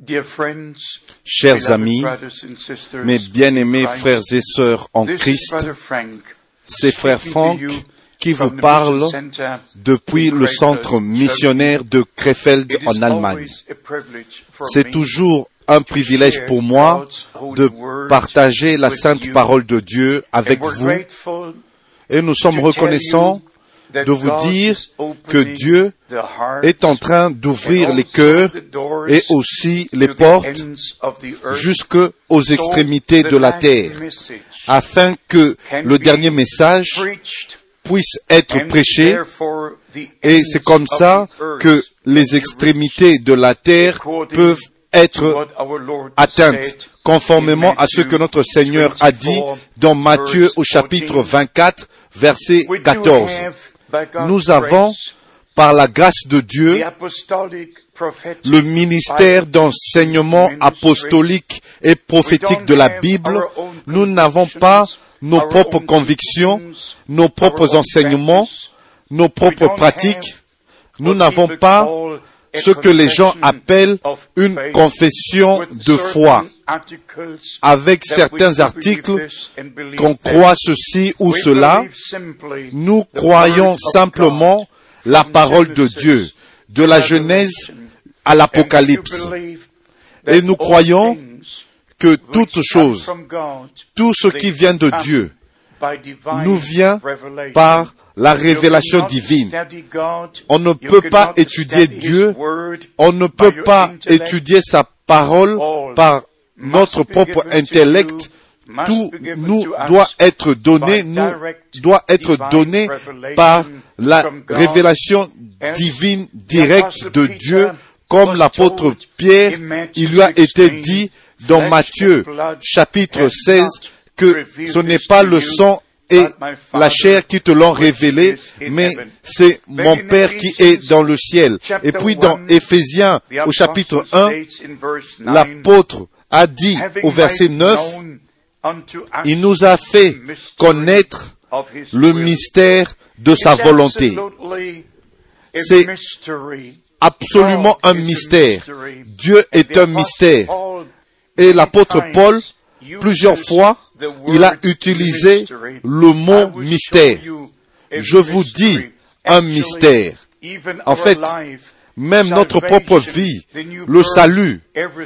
Dear friends, Chers amis, mes bien-aimés frères et sœurs en Christ, c'est frère Franck qui vous parle depuis le centre missionnaire de Krefeld en Allemagne. C'est toujours un privilège pour moi de partager la sainte parole de Dieu avec vous. et nous sommes reconnaissants de vous dire que Dieu est en train d'ouvrir les cœurs et aussi les portes ends of the earth. jusque aux So extrémités de la terre afin que le dernier message puisse être prêché et c'est comme ça que les extrémités de la terre peuvent être atteintes conformément à ce que notre Seigneur a dit 24, dans Matthieu au chapitre 14. 24 verset We do 14. Nous avons, par la grâce de Dieu, le ministère d'enseignement apostolique et prophétique de la Bible. Nous n'avons pas nos propres convictions, nos propres enseignements, nos propres pratiques. Nous n'avons pas ce que les gens appellent une confession de foi, avec certains articles qu'on croit ceci ou cela. Nous croyons simplement la parole de Dieu, de la Genèse à l'Apocalypse. Et nous croyons que toute chose, tout ce qui vient de Dieu, nous vient par la révélation divine. On ne peut pas étudier Dieu, on ne peut pas étudier sa parole par notre propre intellect. Tout nous doit être donné, nous doit être donné par la révélation divine directe de Dieu, comme l'apôtre Pierre, il lui a été dit dans Matthieu chapitre 16 que ce n'est pas le sang et la chair qui te l'ont révélé, mais c'est mon Père qui est dans le ciel. Et puis dans Éphésiens au chapitre 1, l'apôtre a dit au verset 9, il nous a fait connaître le mystère de sa volonté. C'est absolument un mystère. Dieu est un mystère. Et l'apôtre Paul, plusieurs fois, il a utilisé le mot mystère. Je vous dis un mystère. En fait, même notre propre vie, le salut,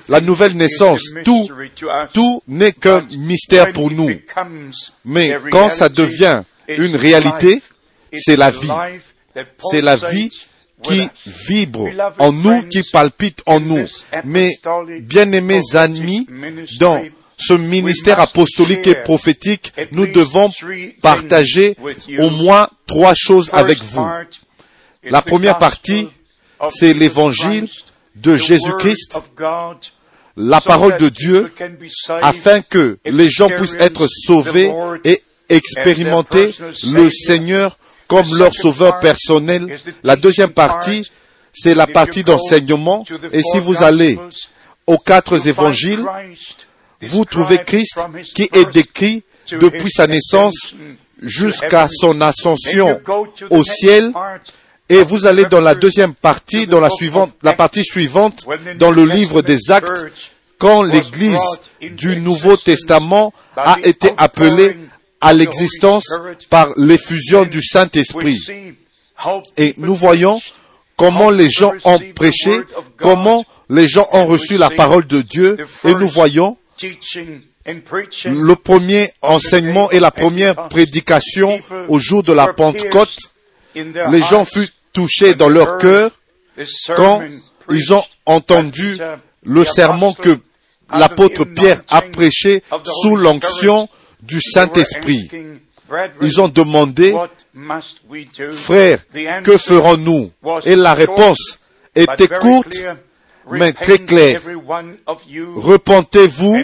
la nouvelle naissance, tout, tout n'est qu'un mystère pour nous. Mais quand ça devient une réalité, c'est la vie. C'est la vie qui vibre en nous, qui palpite en nous. Mais, bien-aimés amis, dans ce ministère apostolique et prophétique, nous devons partager au moins trois choses avec vous. La première partie, c'est l'évangile de Jésus-Christ, la parole de Dieu, afin que les gens puissent être sauvés et expérimenter le Seigneur comme leur sauveur personnel. La deuxième partie, c'est la partie d'enseignement. Et si vous allez aux quatre évangiles, vous trouvez Christ qui est décrit depuis sa naissance jusqu'à son ascension au ciel. Et vous allez dans la deuxième partie, dans la suivante, la partie suivante, dans le livre des actes, quand l'église du Nouveau Testament a été appelée à l'existence par l'effusion du Saint-Esprit. Et nous voyons comment les gens ont prêché, comment les gens ont reçu la parole de Dieu, et nous voyons le premier enseignement et la première prédication au jour de la Pentecôte. Les gens furent touchés dans leur cœur quand ils ont entendu le sermon que l'apôtre Pierre a prêché sous l'onction du Saint-Esprit. Ils ont demandé, frères, que ferons-nous? Et la réponse était courte, mais très claire. Repentez-vous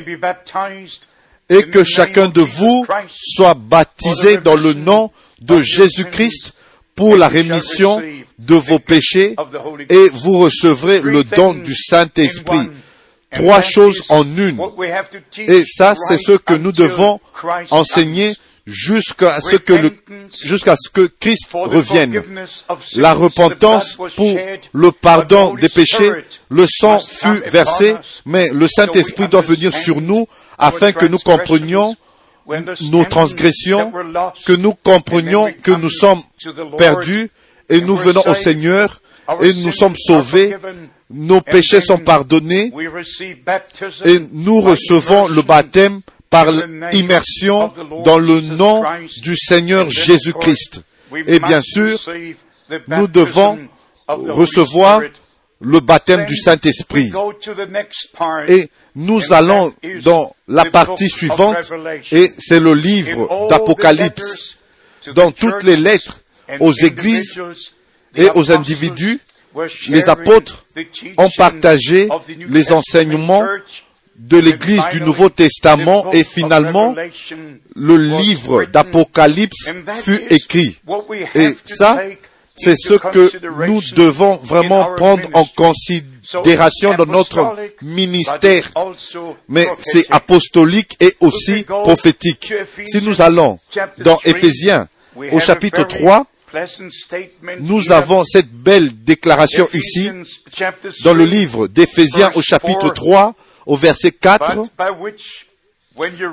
et que chacun de vous soit baptisé dans le nom de Jésus-Christ pour la rémission de vos péchés et vous recevrez le don du Saint-Esprit. Trois choses en une. Et ça, c'est ce que nous devons enseigner jusqu'à ce que jusqu'à ce que Christ revienne. La repentance pour le pardon des péchés, le sang fut versé, mais le Saint-Esprit doit venir sur nous afin que nous comprenions nos transgressions, que nous comprenions que nous sommes perdus et nous venons au Seigneur et nous sommes sauvés, nos péchés sont pardonnés et nous recevons le baptême par l'immersion dans le nom du Seigneur Jésus-Christ. Et bien sûr, nous devons recevoir le baptême du Saint-Esprit. Et nous allons dans la partie suivante, et c'est le livre d'Apocalypse. Dans toutes les lettres aux églises et aux individus, les apôtres ont partagé les enseignements de l'Église du Nouveau Testament et finalement le livre d'Apocalypse fut écrit. Et ça, c'est ce que nous devons vraiment prendre en considération dans notre ministère. Mais c'est apostolique et aussi prophétique. Si nous allons dans Éphésiens au chapitre 3, nous avons cette belle déclaration ici dans le livre d'Éphésiens au chapitre 3 au verset 4.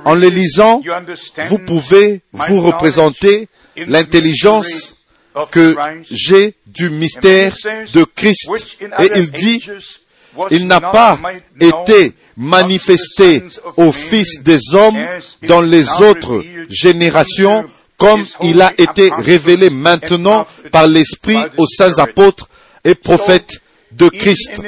En les lisant, vous pouvez vous représenter l'intelligence que j'ai du mystère de Christ. Et il dit, il n'a pas été manifesté aux fils des hommes dans les autres générations comme il a été révélé maintenant par l'Esprit aux saints apôtres et prophètes de Christ.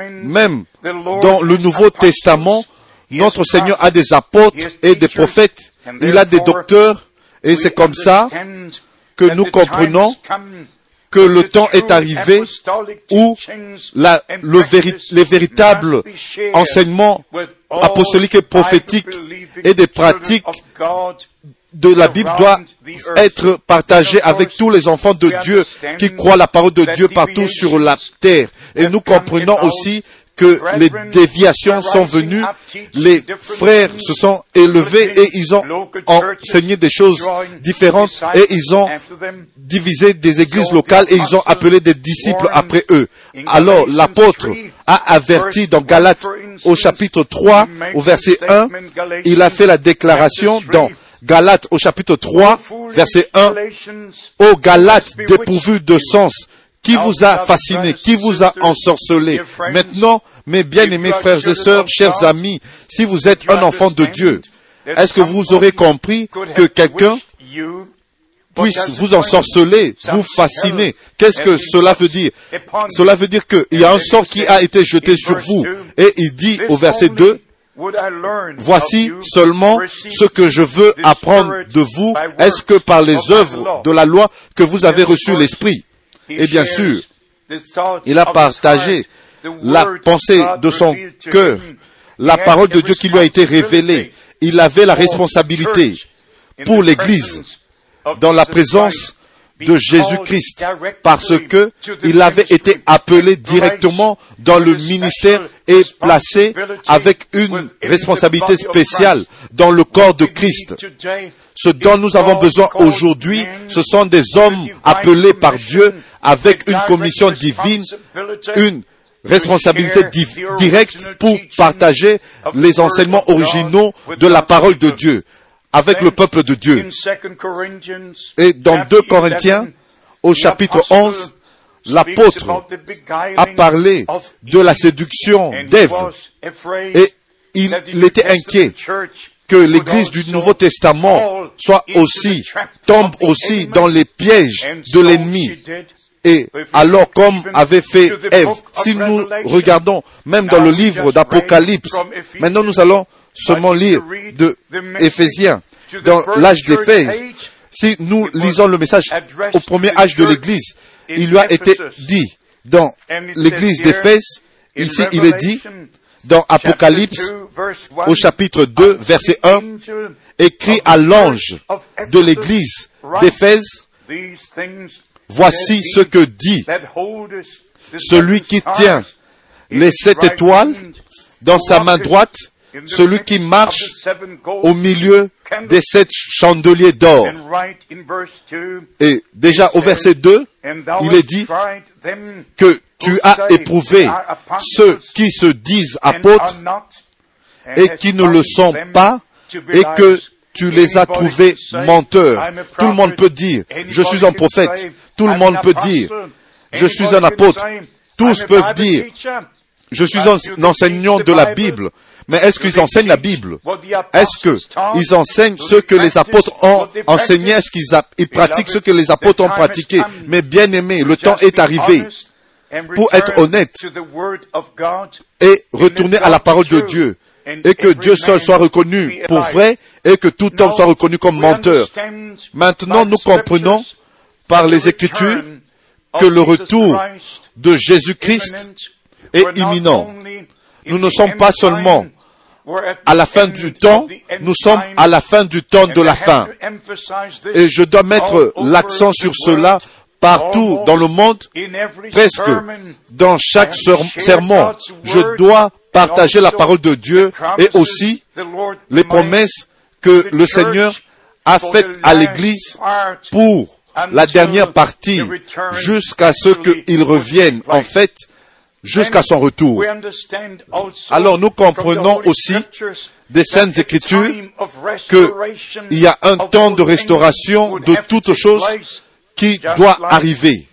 Même dans le Nouveau Testament, notre Seigneur a des apôtres et des prophètes. Il a des docteurs et c'est comme ça que nous comprenons que le temps est arrivé où la, le les véritables enseignements apostoliques et prophétiques et des pratiques de la Bible doit être partagé avec tous les enfants de Dieu qui croient la parole de Dieu partout sur la terre. Et nous comprenons aussi que les déviations sont venues, les frères se sont élevés et ils ont enseigné des choses différentes et ils ont divisé des églises locales et ils ont appelé des disciples après eux. Alors l'apôtre a averti dans Galates au chapitre 3 au verset 1, il a fait la déclaration dans Galates au chapitre 3, verset 1, ô Galates dépourvus de sens, qui vous a fasciné, qui vous a ensorcelé. Maintenant, mes bien-aimés frères et sœurs, chers amis, si vous êtes un enfant de Dieu, est-ce que vous aurez compris que quelqu'un puisse vous ensorceler, vous fasciner. Qu'est-ce que cela veut dire Cela veut dire qu'il y a un sort qui a été jeté sur vous. Et il dit au verset 2, Voici seulement ce que je veux apprendre de vous. Est-ce que par les œuvres de la loi que vous avez reçu l'Esprit Et bien sûr, il a partagé la pensée de son cœur, la parole de Dieu qui lui a été révélée. Il avait la responsabilité pour l'Église dans la présence de Jésus-Christ parce que il avait été appelé directement dans le ministère et placé avec une responsabilité spéciale dans le corps de Christ. Ce dont nous avons besoin aujourd'hui, ce sont des hommes appelés par Dieu avec une commission divine, une responsabilité directe pour partager les enseignements originaux de la parole de Dieu avec le peuple de Dieu. Et dans 2 Corinthiens, au chapitre 11, l'apôtre a parlé de la séduction d'Ève et il était inquiet que l'Église du Nouveau Testament soit aussi, tombe aussi dans les pièges de l'ennemi. Et alors, comme avait fait Ève, si nous regardons même dans le livre d'Apocalypse, maintenant nous allons seulement lire de Éphésiens. Dans l'âge d'Éphèse, si nous lisons le message au premier âge de l'Église, il lui a été dit dans l'Église d'Éphèse, ici il est dit, dans Apocalypse, au chapitre 2, verset 1, écrit à l'ange de l'Église d'Éphèse, voici ce que dit celui qui tient les sept étoiles dans sa main droite celui qui marche au milieu des sept chandeliers d'or. Et déjà au verset 2, il est dit que tu as éprouvé ceux qui se disent apôtres et qui ne le sont pas et que tu les as trouvés menteurs. Tout le monde peut dire, je suis un prophète. Tout le monde peut dire, je suis un apôtre. Tous peuvent dire, je suis un enseignant de la Bible. Mais est-ce qu'ils enseignent la Bible Est-ce qu'ils enseignent ce que les apôtres ont enseigné Est-ce qu'ils pratiquent ce que les apôtres ont pratiqué? Mais bien aimé, le temps est arrivé pour être honnête et retourner à la parole de Dieu et que Dieu seul soit reconnu pour vrai et que tout homme soit reconnu comme menteur. Maintenant, nous comprenons par les Écritures que le retour de Jésus-Christ est imminent. Nous ne sommes pas seulement à la fin du temps, nous sommes à la fin du temps de la fin. Et je dois mettre l'accent sur cela partout dans le monde, presque dans chaque sermon, je dois partager la parole de Dieu et aussi les promesses que le Seigneur a faites à l'Église pour la dernière partie jusqu'à ce qu'il revienne, en fait, jusqu'à son retour. Alors nous comprenons aussi des saintes écritures qu'il y a un temps de restauration de toutes choses qui doit arriver,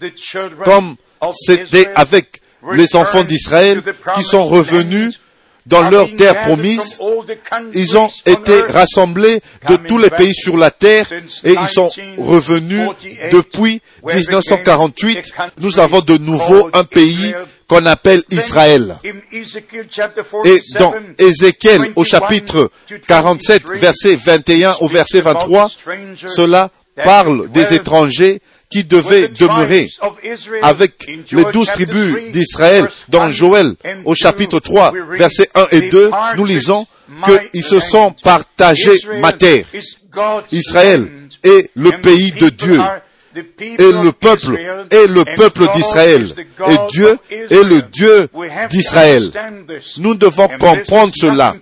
comme c'était avec les enfants d'Israël qui sont revenus dans leur terre promise. Ils ont été rassemblés de tous les pays sur la terre et ils sont revenus depuis 1948. Nous avons de nouveau un pays qu'on appelle Israël. Et dans Ézéchiel au chapitre 47, verset 21 au verset 23, cela parle des étrangers qui devaient demeurer avec les douze tribus d'Israël dans Joël au chapitre 3, versets 1 et 2, nous lisons qu'ils se sont partagés ma terre. Israël est le pays de Dieu. Et le peuple est le peuple d'Israël. Et Dieu est le Dieu d'Israël. Nous devons comprendre cela.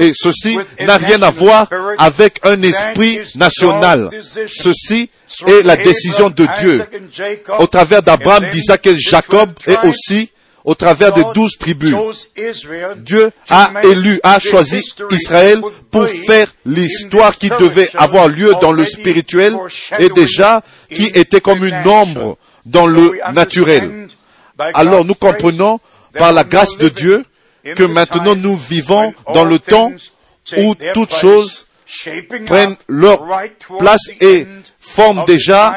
Et ceci n'a rien à voir avec un esprit national. Ceci est la décision de Dieu. Au travers d'Abraham, d'Isaac et Jacob et aussi au travers des douze tribus. Dieu a élu, a choisi Israël pour faire l'histoire qui devait avoir lieu dans le spirituel et déjà qui était comme une ombre dans le naturel. Alors nous comprenons par la grâce de Dieu que maintenant nous vivons dans le temps où toutes choses prennent leur place et forment déjà,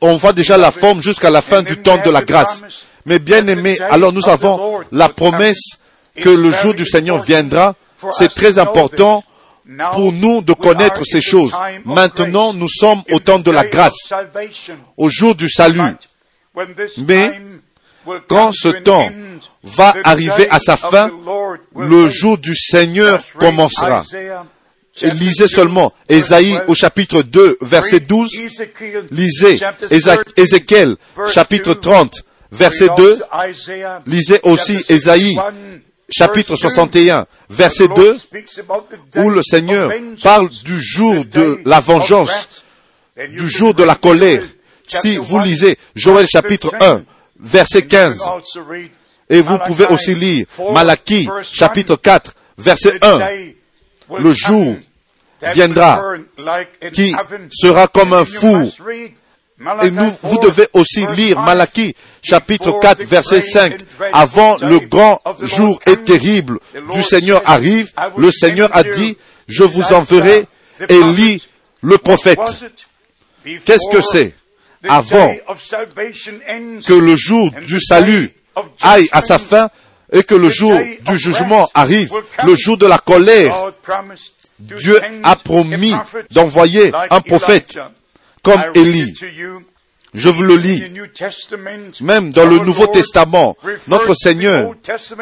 on voit déjà la forme jusqu'à la fin du temps de la grâce. Mais bien aimé, alors nous avons la promesse que le jour du Seigneur viendra. C'est très important pour nous de connaître ces choses. Maintenant, nous sommes au temps de la grâce, au jour du salut. Mais quand ce temps va arriver à sa fin, le jour du Seigneur commencera. Et lisez seulement Ésaïe au chapitre 2, verset 12. Lisez Ézéchiel, chapitre 30, verset 2. Lisez aussi Ésaïe, chapitre 61, verset 2, où le Seigneur parle du jour de la vengeance, du jour de la colère. Si vous lisez Joël chapitre 1, verset 15, et vous pouvez aussi lire Malachie chapitre 4, verset 1, le jour viendra qui sera comme un four. Et nous, vous devez aussi lire Malachie chapitre 4 verset 5. Avant le grand jour et terrible du Seigneur arrive, le Seigneur a dit, je vous enverrai Élie le prophète. Qu'est-ce que c'est Avant que le jour du salut aille à sa fin et que le jour du jugement arrive, le jour de la colère, Dieu a promis d'envoyer un prophète comme Élie. Je vous le lis. Même dans le Nouveau Testament, notre Seigneur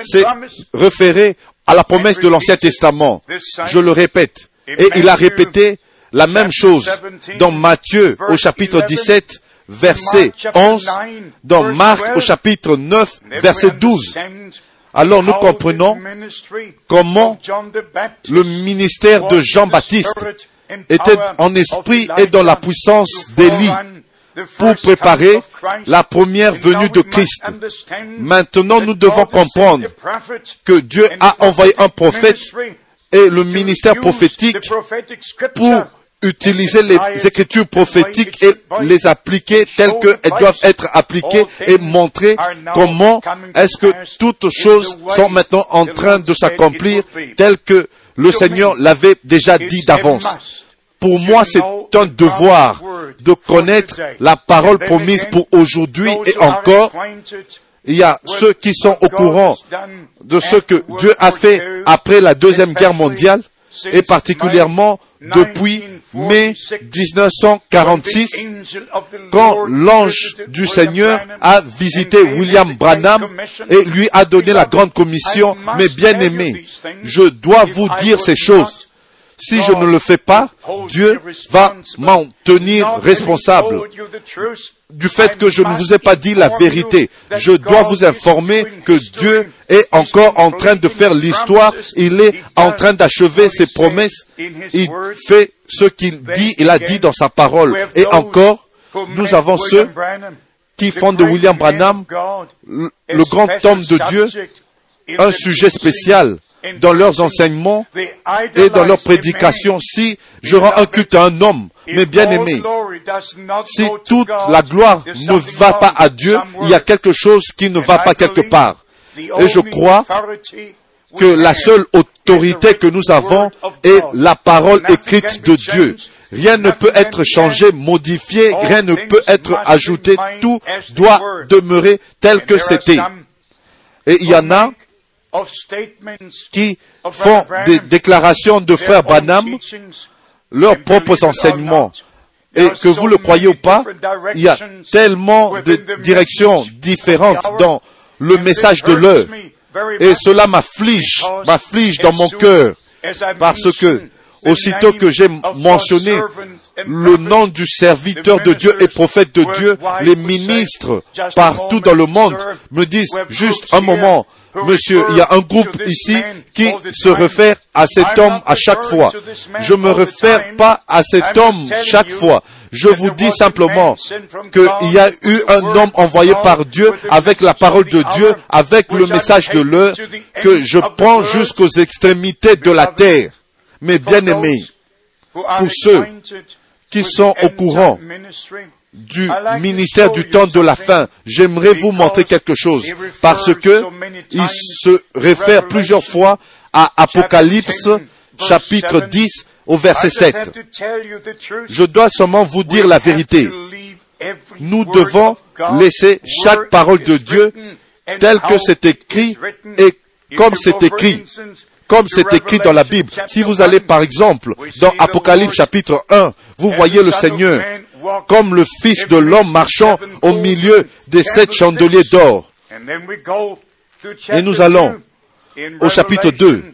s'est référé à la promesse de l'Ancien Testament. Je le répète. Et il a répété la même chose dans Matthieu au chapitre 17, verset 11, dans Marc au chapitre 9, verset 12. alors nous comprenons comment le ministère de Jean-Baptiste était en esprit et dans la puissance d'Élie pour préparer la première venue de Christ. Maintenant, nous devons comprendre que Dieu a envoyé un prophète et le ministère prophétique pour utiliser les écritures prophétiques et les appliquer telles qu'elles doivent être appliquées et montrer comment est-ce que toutes choses sont maintenant en train de s'accomplir telles que le Seigneur l'avait déjà dit d'avance. Pour moi, c'est un devoir de connaître la parole promise pour aujourd'hui et encore. Il y a ceux qui sont au courant de ce que Dieu a fait après la Deuxième Guerre mondiale et particulièrement depuis mai 1946, quand l'ange du Seigneur a visité William Branham et lui a donné la grande commission, mais bien aimé, je dois vous dire ces choses. Si je ne le fais pas, Dieu va m'en tenir responsable du fait que je ne vous ai pas dit la vérité. Je dois vous informer que Dieu est encore en train de faire l'histoire. Il est en train d'achever ses promesses. Il fait ce qu'il dit, il a dit dans sa parole. Et encore, nous avons ceux qui font de William Branham le grand homme de Dieu un sujet spécial dans leurs enseignements et dans leurs prédications. Si je rends un culte à un homme, mais bien aimé, si toute la gloire ne va pas à Dieu, il y a quelque chose qui ne va pas quelque part. Et je crois que la seule autorité que nous avons est la parole écrite de Dieu. Rien ne peut être changé, modifié, rien ne peut être ajouté, tout doit demeurer tel que c'était. Et il y en a qui font des déclarations de frère Branham, leurs propres enseignements. Et que vous le croyez ou pas, il y a tellement de directions différentes dans le message de l'heure. Et cela m'afflige, m'afflige dans mon cœur, parce que aussitôt que j'ai mentionné le nom du serviteur de Dieu et prophète de Dieu, les ministres partout dans le monde me disent juste un moment, Monsieur, il y a un groupe ici qui se réfère à cet homme à chaque fois. Je ne me réfère pas à cet homme chaque fois. Je vous dis simplement qu'il y a eu un homme envoyé par Dieu avec la parole de Dieu, avec le message de l'heure, que je prends jusqu'aux extrémités de la terre. Mais bien aimés, pour ceux qui sont au courant du ministère du temps de la fin, j'aimerais vous montrer quelque chose parce que il se réfère plusieurs fois à Apocalypse chapitre 10 au verset 7. Je dois seulement vous dire la vérité. Nous devons laisser chaque parole de Dieu telle que c'est écrit et comme c'est écrit comme c'est écrit dans la Bible. Si vous allez par exemple dans Apocalypse chapitre 1, vous voyez le Seigneur comme le Fils de l'homme marchant au milieu des sept chandeliers d'or. Et nous allons au chapitre 2.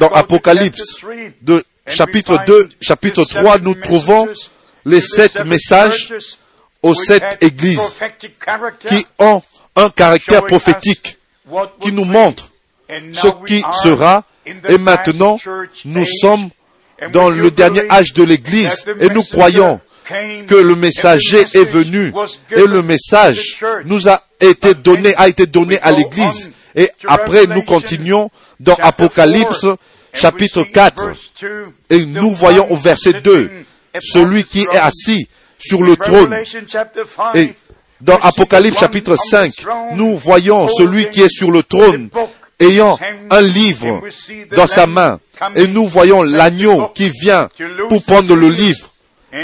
Dans Apocalypse de chapitre 2, chapitre 3, nous trouvons les sept messages aux sept églises qui ont un caractère prophétique, qui nous montrent ce qui sera. Et maintenant, nous sommes dans le dernier âge de l'Église et nous croyons que le messager est venu et le message nous a été donné, a été donné à l'Église. Et après, nous continuons dans Apocalypse chapitre 4 et nous voyons au verset 2 celui qui est assis sur le trône. Et dans Apocalypse chapitre 5, nous voyons celui qui est sur le trône ayant un livre dans sa main. Et nous voyons l'agneau qui vient pour prendre le livre.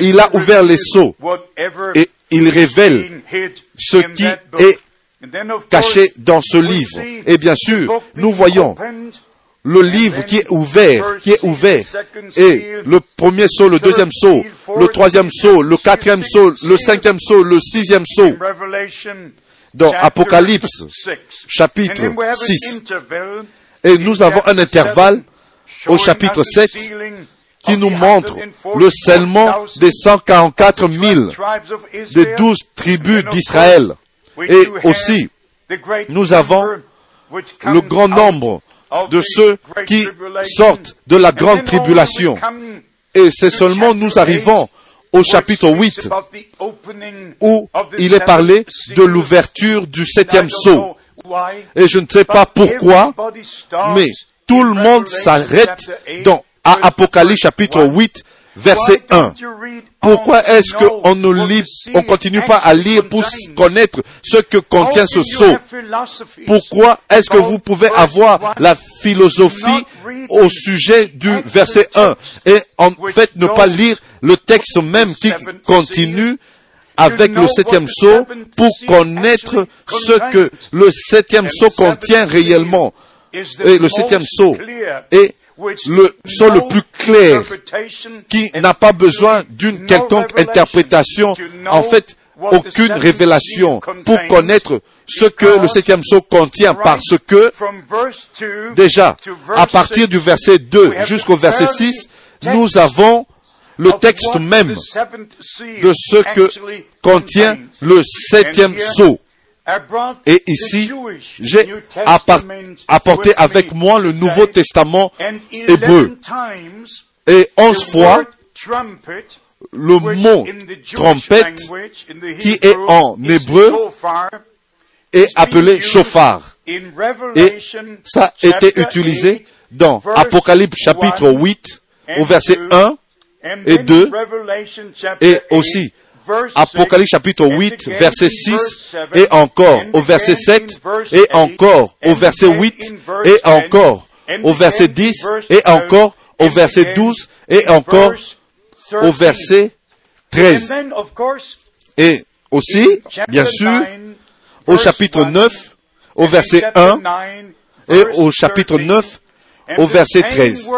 Il a ouvert les seaux et il révèle ce qui est caché dans ce livre. Et bien sûr, nous voyons le livre qui est ouvert, qui est ouvert, et le premier saut, le deuxième saut, le troisième saut, le quatrième saut, le cinquième saut, le sixième saut, dans Apocalypse chapitre 6. Et nous avons un intervalle au chapitre 7 qui nous montre le scellement des 144 000 des douze tribus d'Israël. Et aussi, nous avons le grand nombre de ceux qui sortent de la grande tribulation. Et c'est seulement nous arrivons au chapitre 8 où il est parlé de l'ouverture du septième sceau. Et je ne sais pas pourquoi, mais tout le monde s'arrête dans à Apocalypse chapitre 8 verset 1. Pourquoi est-ce qu'on ne lit, on continue pas à lire pour connaître ce que contient ce sceau? Pourquoi est-ce que vous pouvez avoir la philosophie au sujet du verset 1 et en fait ne pas lire le texte même qui continue avec le septième sceau pour connaître ce que le septième sceau contient réellement. Et le septième sceau est le sceau le plus clair qui n'a pas besoin d'une quelconque interprétation, en fait, aucune révélation pour connaître ce que le septième sceau contient parce que déjà, à partir du verset 2 jusqu'au verset 6, nous avons le texte même de ce que contient le septième sceau. Et ici, j'ai apporté avec moi le Nouveau Testament hébreu. Et onze fois, le mot trompette, qui est en hébreu, est appelé chauffard. Et ça a été utilisé dans Apocalypse chapitre 8 au verset 1 et 2 et aussi Apocalypse chapitre 8 verset 6 et encore. au verset 7 et encore. Au verset 8 et encore. au verset 10 et encore. Au verset 12 et encore. au verset 13. Et aussi, bien sûr, au chapitre 9, au verset 1 et au chapitre 9 au verset 13.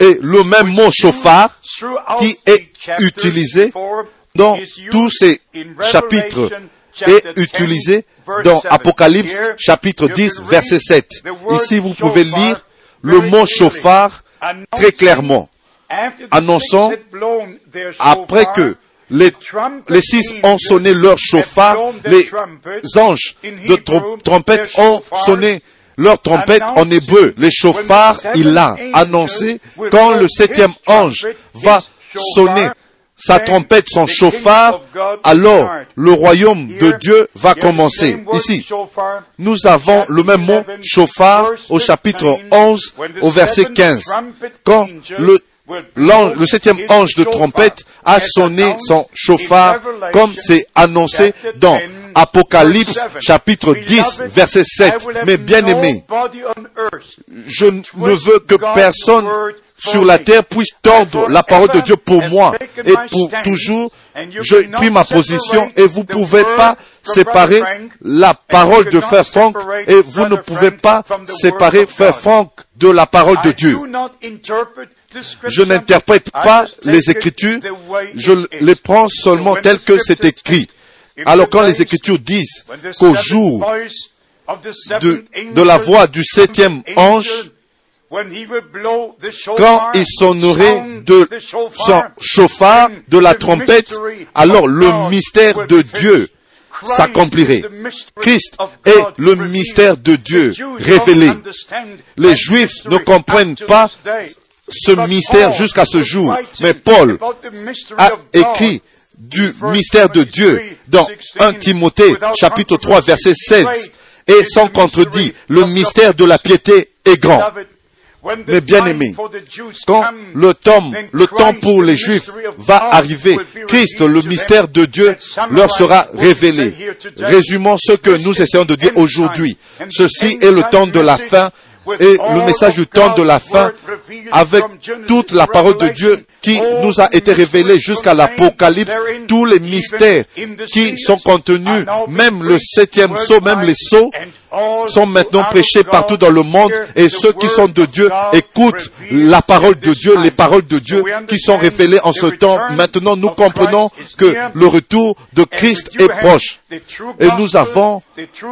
Et le même mot chauffard qui est utilisé dans tous ces chapitres est utilisé dans Apocalypse chapitre 10 verset 7. Ici, vous pouvez lire le mot chauffard très clairement, annonçant après que les, les six ont sonné leur chauffard, les anges de trompette ont sonné leur trompette en hébreu. Les chauffards, il a annoncé quand le septième ange va sonner sa trompette, son chauffard, alors le royaume de Dieu va commencer. Ici, nous avons le même mot chauffard au chapitre 11 au verset 15. Quand le le septième ange de trompette a sonné son chauffard comme c'est annoncé dans Apocalypse chapitre 10 verset 7. Mais bien aimé, je ne veux que personne sur la terre puisse tordre la parole de Dieu pour moi et pour toujours. Je pris ma position et vous ne pouvez pas séparer la parole de Frère Franck et vous ne pouvez pas séparer Frère Franck de la parole de Dieu. Je n'interprète pas les Écritures, je les prends seulement telles que c'est écrit. Alors quand les Écritures disent qu'au jour de, la voix du septième ange, quand il sonnerait de son chauffard, de la trompette, alors le mystère de Dieu s'accomplirait. Christ est le mystère de Dieu révélé. Les Juifs ne comprennent pas ce mystère jusqu'à ce jour. Mais Paul a écrit du mystère de Dieu dans 1 Timothée chapitre 3 verset 16 et sans contredit, le mystère de la piété est grand. Mais bien aimé, quand le temps, le temps pour les Juifs va arriver, Christ, le mystère de Dieu, leur sera révélé. Résumons ce que nous essayons de dire aujourd'hui. Ceci est le temps de la fin et le message du temps de la fin avec toute la parole de Dieu qui nous a été révélée jusqu'à l'Apocalypse, tous les mystères qui sont contenus, même le septième saut, même les sauts, sont maintenant prêchés partout dans le monde et ceux qui sont de Dieu écoutent la parole de Dieu, les paroles de Dieu qui sont révélées en ce temps. Maintenant, nous comprenons que le retour de Christ est proche. Et nous avons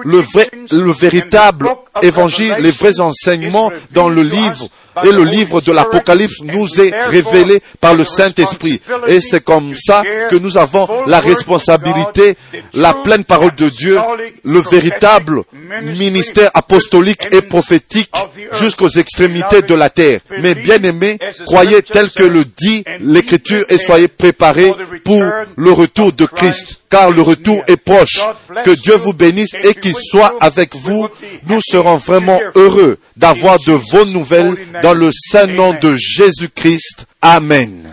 le vrai, le véritable évangile, les vrais enseignements dans le livre et le livre de l'Apocalypse nous est révélé par le Saint-Esprit. Et c'est comme ça que nous avons la responsabilité, la pleine parole de Dieu, le véritable ministère apostolique et prophétique jusqu'aux extrémités de la terre. Mais bien aimés, croyez tel que le dit l'Écriture et soyez préparés pour le retour de Christ, car le retour est proche. Que Dieu vous bénisse et qu'il soit avec vous. Nous serons vraiment heureux d'avoir de vos nouvelles dans le saint nom de Jésus-Christ. Amen.